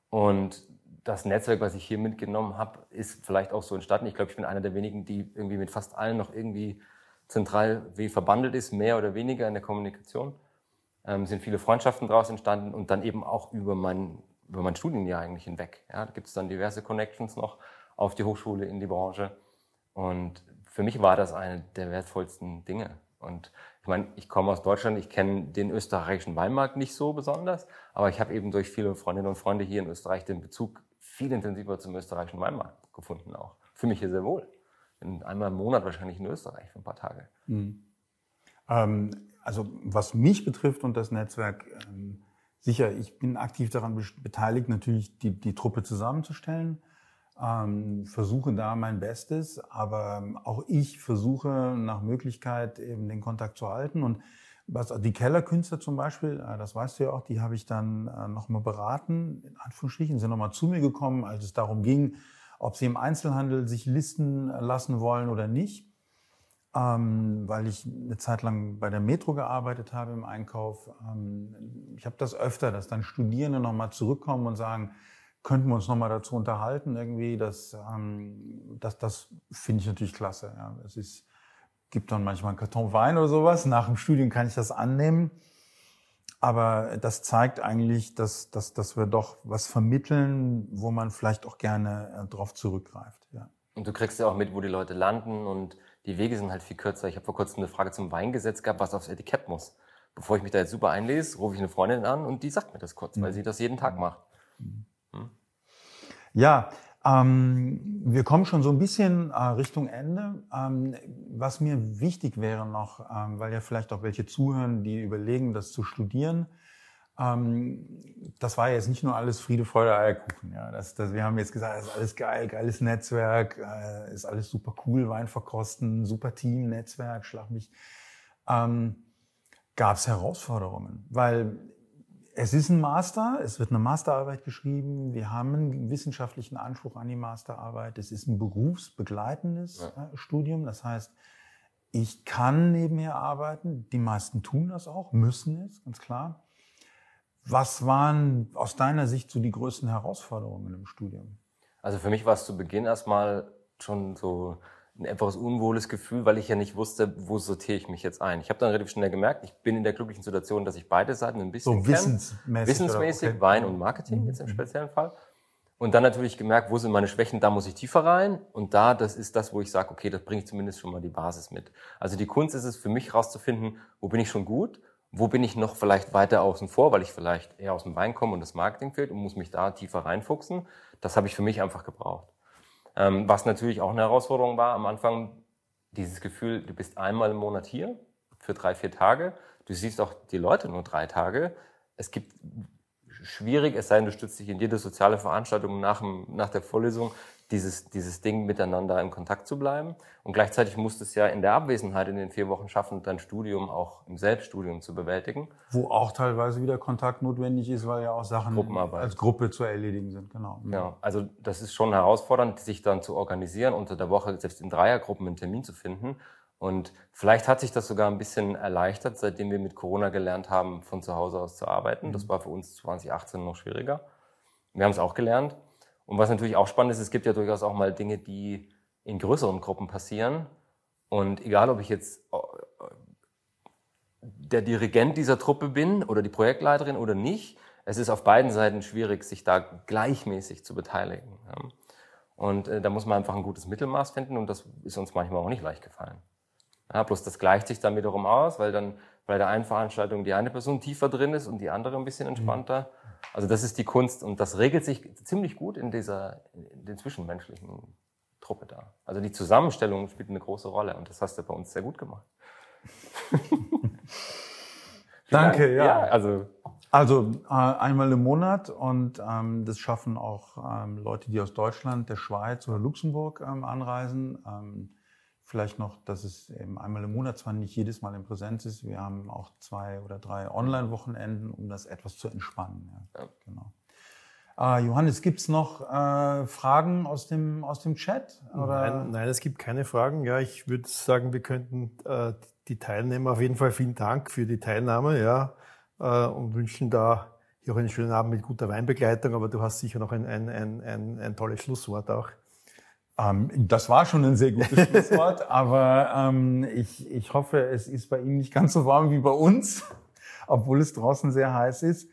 Und das Netzwerk, was ich hier mitgenommen habe, ist vielleicht auch so entstanden. Ich glaube, ich bin einer der wenigen, die irgendwie mit fast allen noch irgendwie zentral wie verbandelt ist, mehr oder weniger in der Kommunikation. Ähm, sind viele Freundschaften daraus entstanden und dann eben auch über mein, über mein Studienjahr eigentlich hinweg. Ja, da gibt es dann diverse Connections noch auf die Hochschule, in die Branche. Und für mich war das eine der wertvollsten Dinge. Und ich meine, ich komme aus Deutschland, ich kenne den österreichischen Weinmarkt nicht so besonders, aber ich habe eben durch viele Freundinnen und Freunde hier in Österreich den Bezug viel intensiver zum österreichischen Weinmarkt gefunden auch. Für mich hier sehr wohl. Einmal im Monat wahrscheinlich in Österreich für ein paar Tage. Mhm. Ähm, also was mich betrifft und das Netzwerk, ähm, sicher, ich bin aktiv daran beteiligt, natürlich die, die Truppe zusammenzustellen. Ähm, versuche da mein Bestes, aber auch ich versuche nach Möglichkeit eben den Kontakt zu halten. Und was die Kellerkünstler zum Beispiel, äh, das weißt du ja auch, die habe ich dann äh, nochmal beraten, in Anführungsstrichen, sind nochmal zu mir gekommen, als es darum ging, ob sie im Einzelhandel sich listen lassen wollen oder nicht, ähm, weil ich eine Zeit lang bei der Metro gearbeitet habe im Einkauf. Ähm, ich habe das öfter, dass dann Studierende nochmal zurückkommen und sagen, könnten wir uns nochmal dazu unterhalten irgendwie. Das, ähm, das, das finde ich natürlich klasse. Ja. Es ist, gibt dann manchmal einen Karton Wein oder sowas. Nach dem Studium kann ich das annehmen. Aber das zeigt eigentlich, dass, dass, dass wir doch was vermitteln, wo man vielleicht auch gerne äh, drauf zurückgreift. Ja. Und du kriegst ja auch mit, wo die Leute landen und die Wege sind halt viel kürzer. Ich habe vor kurzem eine Frage zum Weingesetz gehabt, was aufs Etikett muss. Bevor ich mich da jetzt super einlese, rufe ich eine Freundin an und die sagt mir das kurz, weil mhm. sie das jeden Tag macht. Mhm. Hm? Ja, ähm, wir kommen schon so ein bisschen äh, Richtung Ende. Ähm, was mir wichtig wäre noch, ähm, weil ja vielleicht auch welche zuhören, die überlegen, das zu studieren. Ähm, das war jetzt nicht nur alles Friede, Freude, Eierkuchen. Ja, das, das, wir haben jetzt gesagt, das ist alles geil, geiles Netzwerk, äh, ist alles super cool, Wein verkosten, super Team, Netzwerk, schlag mich. Ähm, Gab es Herausforderungen, weil es ist ein Master, es wird eine Masterarbeit geschrieben, wir haben einen wissenschaftlichen Anspruch an die Masterarbeit, es ist ein berufsbegleitendes ja. Äh, Studium, das heißt, ich kann nebenher arbeiten, die meisten tun das auch, müssen es, ganz klar. Was waren aus deiner Sicht so die größten Herausforderungen im Studium? Also für mich war es zu Beginn erstmal schon so ein etwas unwohles Gefühl, weil ich ja nicht wusste, wo sortiere ich mich jetzt ein. Ich habe dann relativ schnell gemerkt, ich bin in der glücklichen Situation, dass ich beide Seiten ein bisschen so wissensmäßig, wissensmäßig okay. Wein und Marketing mhm. jetzt im speziellen Fall. Und dann natürlich gemerkt, wo sind meine Schwächen, da muss ich tiefer rein. Und da, das ist das, wo ich sage, okay, das bringe ich zumindest schon mal die Basis mit. Also die Kunst ist es für mich rauszufinden, wo bin ich schon gut, wo bin ich noch vielleicht weiter außen vor, weil ich vielleicht eher aus dem Wein komme und das Marketing fehlt und muss mich da tiefer reinfuchsen. Das habe ich für mich einfach gebraucht. Ähm, was natürlich auch eine Herausforderung war am Anfang, dieses Gefühl, du bist einmal im Monat hier für drei, vier Tage. Du siehst auch die Leute nur drei Tage. Es gibt schwierig, es sei denn, du stützt dich in jede soziale Veranstaltung nach, nach der Vorlesung, dieses, dieses Ding miteinander in Kontakt zu bleiben. Und gleichzeitig musst du es ja in der Abwesenheit in den vier Wochen schaffen, dein Studium auch im Selbststudium zu bewältigen. Wo auch teilweise wieder Kontakt notwendig ist, weil ja auch Sachen als Gruppe zu erledigen sind. Genau. Ja, also das ist schon herausfordernd, sich dann zu organisieren, unter der Woche selbst in Dreiergruppen einen Termin zu finden. Und vielleicht hat sich das sogar ein bisschen erleichtert, seitdem wir mit Corona gelernt haben, von zu Hause aus zu arbeiten. Das mhm. war für uns 2018 noch schwieriger. Wir haben es auch gelernt. Und was natürlich auch spannend ist, es gibt ja durchaus auch mal Dinge, die in größeren Gruppen passieren. Und egal, ob ich jetzt äh, der Dirigent dieser Truppe bin oder die Projektleiterin oder nicht, es ist auf beiden Seiten schwierig, sich da gleichmäßig zu beteiligen. Und äh, da muss man einfach ein gutes Mittelmaß finden und das ist uns manchmal auch nicht leicht gefallen. Ja, bloß das gleicht sich dann wiederum aus, weil dann bei der einen Veranstaltung die eine Person tiefer drin ist und die andere ein bisschen entspannter. Mhm. Also das ist die Kunst und das regelt sich ziemlich gut in dieser, in den zwischenmenschlichen Truppe da. Also die Zusammenstellung spielt eine große Rolle und das hast du bei uns sehr gut gemacht. Danke, ja. ja. Also, also äh, einmal im Monat und ähm, das schaffen auch ähm, Leute, die aus Deutschland, der Schweiz oder Luxemburg ähm, anreisen. Vielleicht noch, dass es eben einmal im Monat zwar nicht jedes Mal in Präsenz ist. Wir haben auch zwei oder drei Online-Wochenenden, um das etwas zu entspannen. Ja, ja. Genau. Äh, Johannes, gibt es noch äh, Fragen aus dem, aus dem Chat? Oder? Nein, nein, es gibt keine Fragen. Ja, ich würde sagen, wir könnten äh, die Teilnehmer auf jeden Fall vielen Dank für die Teilnahme ja, äh, und wünschen da hier auch einen schönen Abend mit guter Weinbegleitung. Aber du hast sicher noch ein, ein, ein, ein, ein tolles Schlusswort auch. Ähm, das war schon ein sehr gutes Schlusswort, aber ähm, ich, ich hoffe, es ist bei Ihnen nicht ganz so warm wie bei uns, obwohl es draußen sehr heiß ist.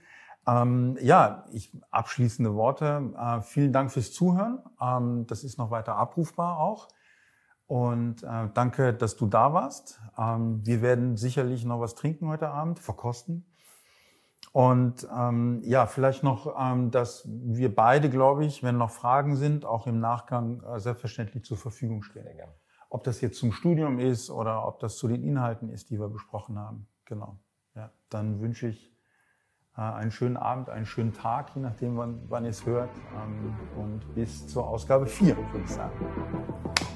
Ähm, ja, ich, abschließende Worte. Äh, vielen Dank fürs Zuhören. Ähm, das ist noch weiter abrufbar auch. Und äh, danke, dass du da warst. Ähm, wir werden sicherlich noch was trinken heute Abend, verkosten. Und ähm, ja, vielleicht noch, ähm, dass wir beide, glaube ich, wenn noch Fragen sind, auch im Nachgang äh, selbstverständlich zur Verfügung stehen. Ob das jetzt zum Studium ist oder ob das zu den Inhalten ist, die wir besprochen haben. Genau. Ja, dann wünsche ich äh, einen schönen Abend, einen schönen Tag, je nachdem, wann, wann ihr es hört. Ähm, und bis zur Ausgabe 4, würde ich sagen.